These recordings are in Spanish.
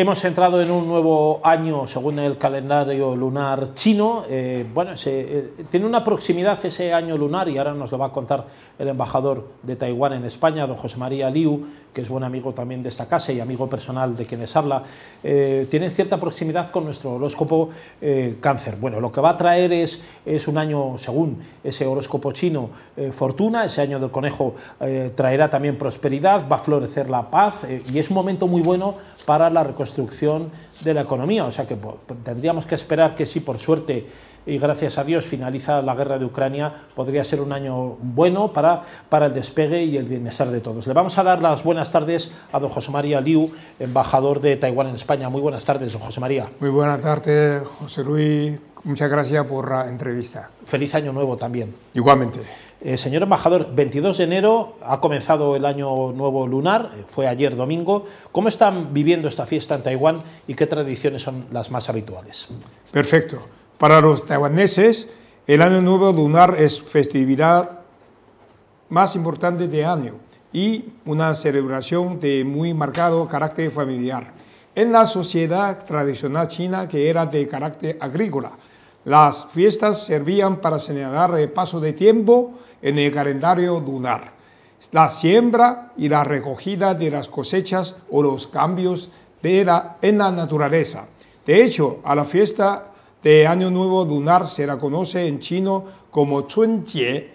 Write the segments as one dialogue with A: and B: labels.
A: Hemos entrado en un nuevo año según el calendario lunar chino. Eh, bueno, eh, tiene una proximidad ese año lunar y ahora nos lo va a contar el embajador de Taiwán en España, don José María Liu, que es buen amigo también de esta casa y amigo personal de quienes habla. Eh, tiene cierta proximidad con nuestro horóscopo cáncer. Bueno, lo que va a traer es, es un año, según ese horóscopo chino, fortuna. Ese año del conejo traerá también prosperidad, va a florecer la paz y es un momento muy bueno para la reconstrucción de la economía. O sea que tendríamos que esperar que si por suerte y gracias a Dios finaliza la guerra de Ucrania, podría ser un año bueno para, para el despegue y el bienestar de todos. Le vamos a dar las buenas tardes a don José María Liu, embajador de Taiwán en España. Muy buenas tardes, don José María.
B: Muy buenas tardes, José Luis. Muchas gracias por la entrevista.
A: Feliz año nuevo también.
B: Igualmente.
A: Eh, señor embajador, 22 de enero ha comenzado el año nuevo lunar, eh, fue ayer domingo. ¿Cómo están viviendo esta fiesta en Taiwán y qué tradiciones son las más habituales?
B: Perfecto. Para los taiwaneses, el año nuevo lunar es festividad más importante de año y una celebración de muy marcado carácter familiar. En la sociedad tradicional china, que era de carácter agrícola, las fiestas servían para señalar el paso de tiempo en el calendario lunar, la siembra y la recogida de las cosechas o los cambios de la, en la naturaleza. De hecho, a la fiesta de Año Nuevo lunar se la conoce en chino como Chunjie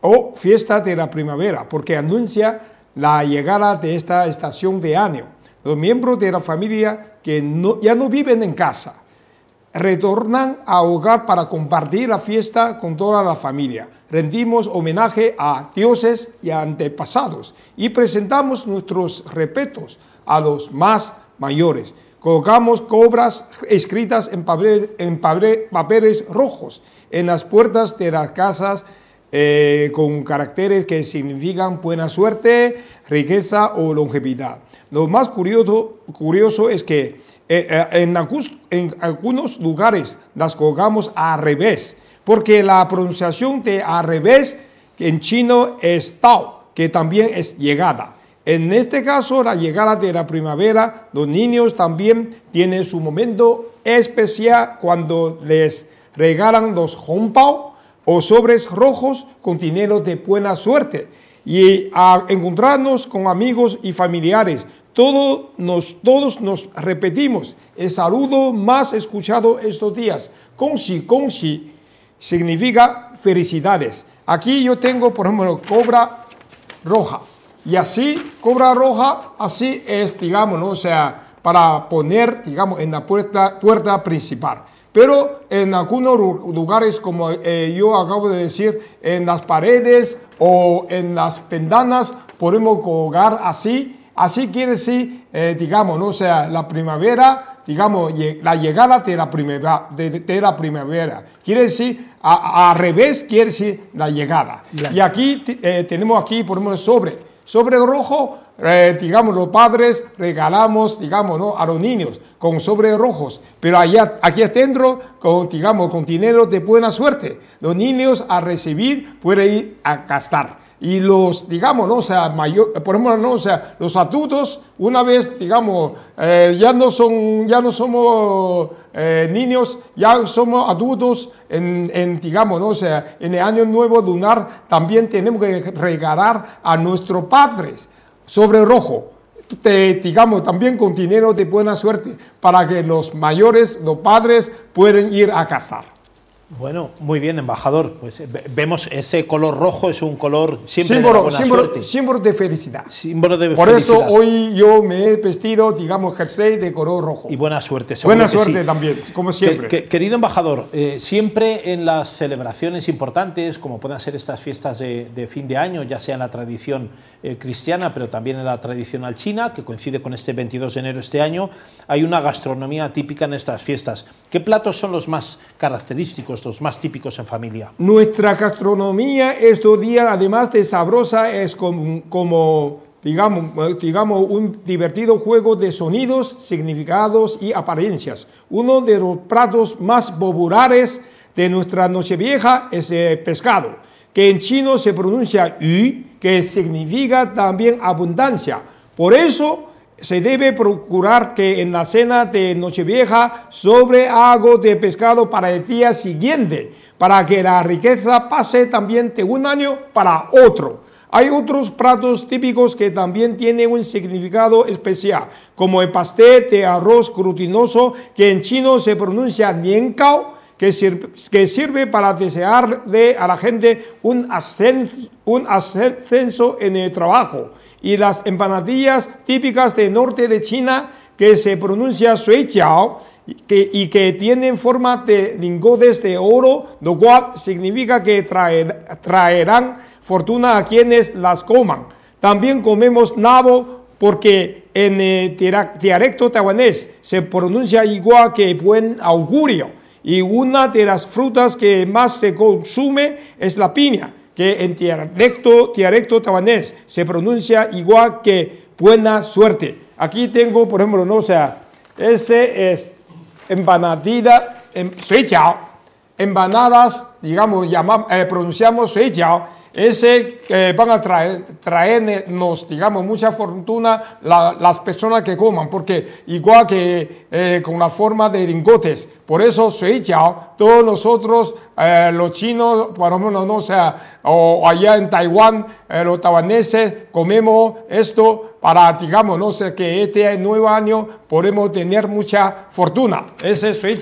B: o fiesta de la primavera, porque anuncia la llegada de esta estación de año. Los miembros de la familia que ya no viven en casa retornan a hogar para compartir la fiesta con toda la familia. Rendimos homenaje a dioses y antepasados y presentamos nuestros respetos a los más mayores. Colocamos cobras escritas en, papeles rojos en las puertas de las casas eh, con caracteres que significan buena suerte, riqueza o longevidad. Lo más curioso es que eh, eh, en, algunos lugares las colgamos al revés, porque la pronunciación de al revés en chino es tao, que también es llegada. En este caso, la llegada de la primavera, los niños también tienen su momento especial cuando les regalan los honpao o sobres rojos con dinero de buena suerte y a encontrarnos con amigos y familiares todos nos, todos nos repetimos el saludo más escuchado estos días. Consi, consi, significa felicidades. Aquí yo tengo, por ejemplo, cobra roja. Y así, cobra roja, así es, digamos, ¿no? o sea, para poner, digamos, en la puerta, puerta principal. Pero en algunos lugares, como eh, yo acabo de decir, en las paredes o en las pendanas, podemos colgar así Así quiere decir, eh, digamos, ¿no? o sea, la primavera, digamos, la llegada de la primavera. De, la primavera. Quiere decir, al revés quiere decir la llegada. Y aquí eh, tenemos aquí, por ejemplo, sobre. Sobre rojo, eh, digamos, los padres regalamos, digamos, ¿no? a los niños con sobre rojos, pero allá, aquí adentro, con, digamos, con dinero de buena suerte. Los niños a recibir pueden ir a gastar y los, digamos, ¿no? o sea, mayor, por ¿no? sea, los adultos, una vez, digamos, eh, ya, no son, ya no somos eh, niños, ya somos adultos, en, digamos, ¿no? sea, en el año nuevo lunar también tenemos que regalar a nuestros padres sobre rojo. digamos, también con dinero de buena suerte, para que los mayores, los padres, puedan ir a casar.
A: Bueno, muy bien, embajador. Pues eh, vemos ese color rojo es un color siempre
B: símbolo,
A: de buena
B: símbolo,
A: suerte.
B: símbolo de felicidad.
A: Símbolo de
B: Por
A: felicidad.
B: eso hoy yo me he vestido, digamos, jersey de color rojo.
A: Y buena suerte.
B: Buena suerte
A: sí.
B: también, como siempre.
A: Que- que- querido embajador, eh, siempre en las celebraciones importantes, como puedan ser estas fiestas de, de fin de año, ya sea en la tradición eh, cristiana, pero también en la tradicional china, que coincide con este 22 de enero este año, hay una gastronomía típica en estas fiestas. ¿Qué platos son los más característicos, más típicos en familia?
B: Nuestra gastronomía estos días, además de sabrosa, es como, como, digamos, digamos, un divertido juego de sonidos, significados y apariencias. Uno de los platos más populares de nuestra Nochevieja es el pescado, que en chino se pronuncia yu, que significa también abundancia. Por eso, se debe procurar que en la cena de Nochevieja sobre algo de pescado para el día siguiente, para que la riqueza pase también de un año para otro. Hay otros platos típicos que también tienen un significado especial, como el pastel de arroz glutinoso, que en chino se pronuncia nian que que sirve para desearle a la gente un ascenso en el trabajo y las empanadillas típicas del norte de China que se pronuncia sui jiao y que tienen forma de lingotes de oro, lo cual significa que traerán fortuna a quienes las coman. También comemos nabo porque en el dialecto taiwanés se pronuncia igual que buen augurio y una de las frutas que más se consume es la piña que en dialecto, dialecto taiwanés se pronuncia igual que buena suerte. Aquí tengo, por ejemplo, no o ese es empanadita, en, empanadas, digamos, llamamos, eh, pronunciamos sui ese que van a traer, traernos, digamos, mucha fortuna las personas que coman, porque igual que eh, con la forma de lingotes, por eso sui todos nosotros, eh, los chinos, por lo menos, no o sea, o allá en Taiwán, eh, los taiwaneses, comemos esto para, digamos, no sé, que este nuevo año podemos tener mucha fortuna. Ese es sui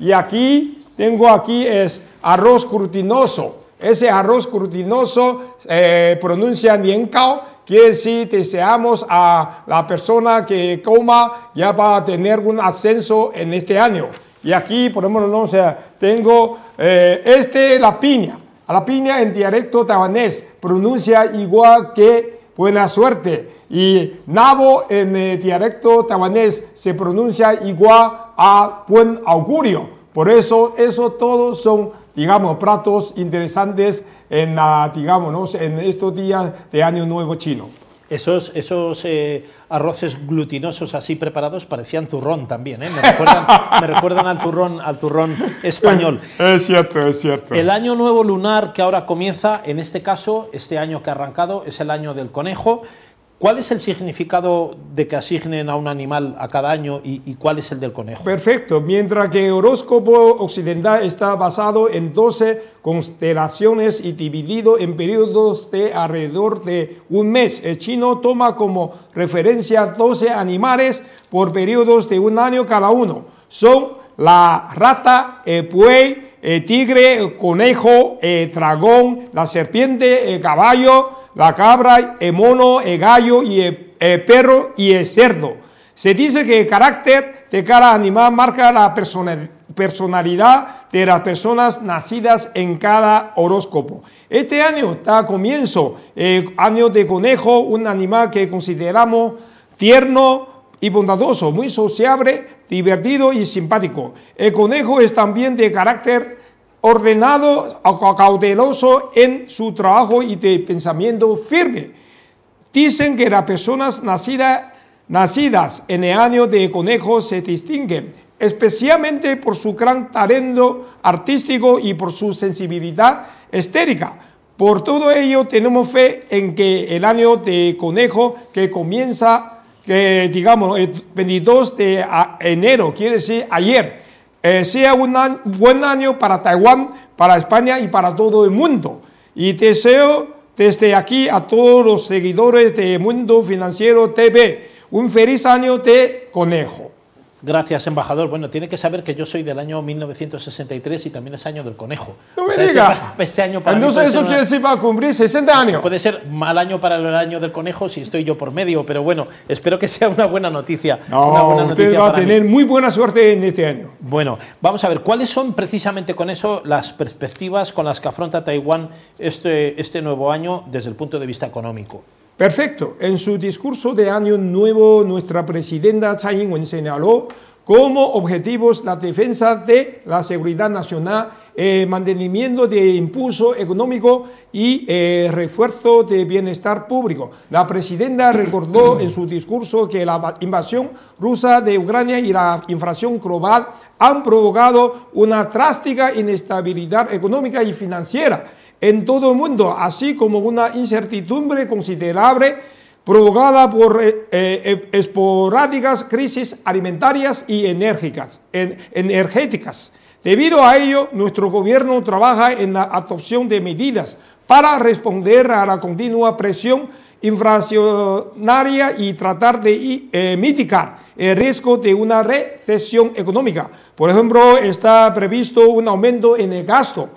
B: Y aquí, tengo aquí es arroz curtinoso ese arroz curtinoso eh, pronuncia bien cao, quiere decir deseamos a la persona que coma ya va a tener un ascenso en este año. Y aquí, por ejemplo, no, o sea, tengo eh, este, la piña. La piña en dialecto taiwanés pronuncia igual que buena suerte. Y nabo en eh, dialecto taiwanés se pronuncia igual a buen augurio. Por eso, eso todos son digamos, platos interesantes en, digamos, en estos días de Año Nuevo Chino.
A: Esos, esos eh, arroces glutinosos así preparados parecían turrón también, ¿eh? me, recuerdan, me recuerdan al turrón, al turrón español.
B: Es cierto, es cierto.
A: El año nuevo lunar que ahora comienza, en este caso, este año que ha arrancado, es el año del conejo. ¿Cuál es el significado de que asignen a un animal a cada año y, cuál es el del conejo?
B: Perfecto. Mientras que el horóscopo occidental está basado en 12 constelaciones y dividido en periodos de alrededor de un mes, el chino toma como referencia 12 animales por periodos de un año cada uno. Son la rata, el buey, el tigre, el conejo, el dragón, la serpiente, el caballo, la cabra, el mono, el gallo y el, perro y el cerdo. Se dice que el carácter de cada animal marca la personalidad de las personas nacidas en cada horóscopo. Este año está a comienzo, el año de conejo, un animal que consideramos tierno y bondadoso, muy sociable, divertido y simpático. El conejo es también de carácter ordenado, cauteloso en su trabajo y de pensamiento firme. Dicen que las personas nacidas, nacidas en el año de conejo se distinguen especialmente por su gran talento artístico y por su sensibilidad estérica. Por todo ello tenemos fe en que el año de conejo que comienza, digamos, el 22 de enero, quiere decir ayer, eh, sea un buen año para Taiwán, para España y para todo el mundo. Y deseo desde aquí a todos los seguidores de Mundo Financiero TV un feliz año de conejo.
A: Gracias, embajador. Bueno, tiene que saber que yo soy del año 1963 y también es año del conejo.
B: No me diga.
A: Este, este, año para
B: Entonces eso quiere decir para cumplir 60 años.
A: Puede ser mal año para el año del conejo si estoy yo por medio, pero bueno, espero que sea una buena noticia.
B: No, usted va a tener muy buena suerte en este año.
A: Bueno, vamos a ver, ¿cuáles son precisamente con eso las perspectivas con las que afronta Taiwán este, este nuevo año desde el punto de vista económico?
B: Perfecto. En su discurso de Año Nuevo, nuestra presidenta Tsai Ing-wen señaló como objetivos la defensa de la seguridad nacional, el mantenimiento de impulso económico y el refuerzo de bienestar público. La presidenta recordó en su discurso que la invasión rusa de Ucrania y la inflación global han provocado una drástica inestabilidad económica y financiera en todo el mundo, así como una incertidumbre considerable provocada por eh, eh, esporádicas crisis alimentarias y enérgicas, energéticas. Debido a ello, nuestro gobierno trabaja en la adopción de medidas para responder a la continua presión inflacionaria y tratar de eh, mitigar el riesgo de una recesión económica. Por ejemplo, está previsto un aumento en el gasto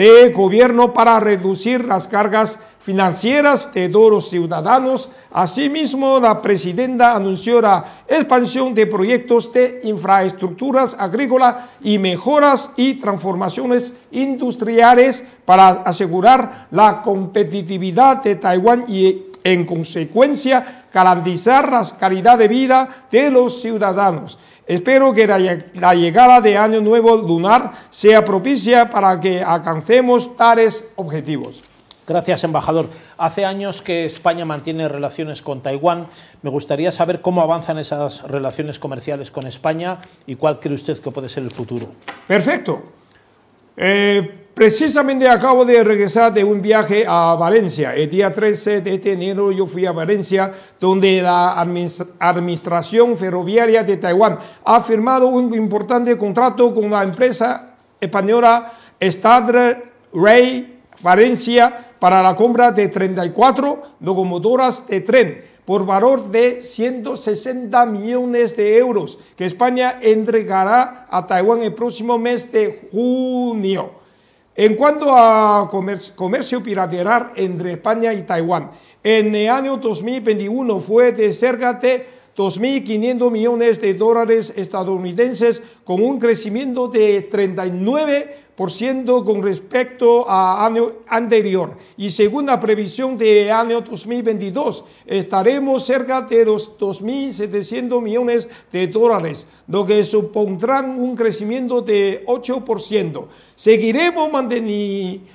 B: de gobierno para reducir las cargas financieras de los ciudadanos. Asimismo, la presidenta anunció la expansión de proyectos de infraestructuras agrícolas y mejoras y transformaciones industriales para asegurar la competitividad de Taiwán y en consecuencia garantizar la calidad de vida de los ciudadanos. Espero que la, llegada de Año Nuevo Lunar sea propicia para que alcancemos tales objetivos.
A: Gracias, embajador. Hace años que España mantiene relaciones con Taiwán. Me gustaría saber cómo avanzan esas relaciones comerciales con España y cuál cree usted que puede ser el futuro.
B: Perfecto. Eh, Precisamente acabo de regresar de un viaje a Valencia. El día 13 de este enero yo fui a Valencia, donde la Administración Ferroviaria de Taiwán ha firmado un importante contrato con la empresa española Stadler Ray Valencia para la compra de 34 locomotoras de tren por valor de 160 millones de euros que España entregará a Taiwán el próximo mes de junio. En cuanto a comercio, comercio entre España y Taiwán, en el año 2021 fue de cerca de 2.500 millones de dólares estadounidenses con un crecimiento de 39 con respecto a año anterior. Y según la previsión de año 2022, estaremos cerca de los 2.700 millones de dólares, lo que supondrán un crecimiento de 8%. Seguiremos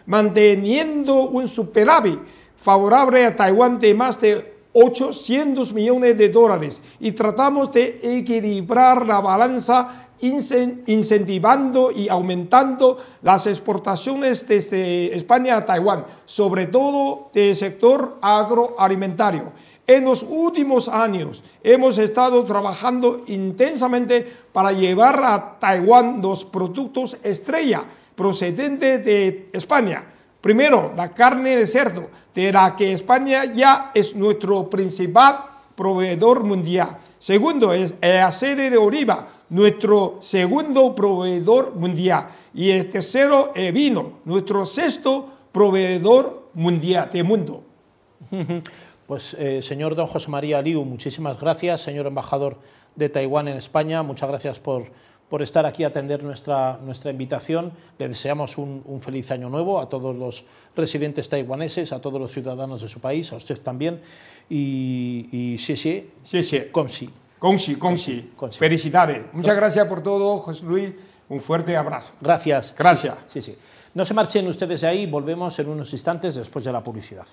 B: manteniendo un superávit favorable a Taiwán de más de 800 millones de dólares y tratamos de equilibrar la balanza incentivando y aumentando las exportaciones desde España a Taiwán, sobre todo del sector agroalimentario. En los últimos años hemos estado trabajando intensamente para llevar a Taiwán los productos estrella procedentes de España. Primero, la carne de cerdo, de la que España ya es nuestro principal proveedor mundial. Segundo, es el aceite de oliva, nuestro segundo proveedor mundial. Y el tercero es vino, nuestro sexto proveedor mundial de mundo.
A: Pues eh, señor don José María Liu, muchísimas gracias, señor embajador de Taiwán en España, muchas gracias por, por estar aquí a atender nuestra, nuestra invitación. Le deseamos un, feliz año nuevo a todos los residentes taiwaneses, a todos los ciudadanos de su país, a usted también. Y, y sí, sí,
B: sí, sí.
A: con sí.
B: Conchi, Conchi. Felicidades. Muchas gracias por todo, José Luis. Un fuerte abrazo.
A: Gracias.
B: Gracias.
A: Sí, sí. No se marchen ustedes de ahí, volvemos en unos instantes después de la publicidad.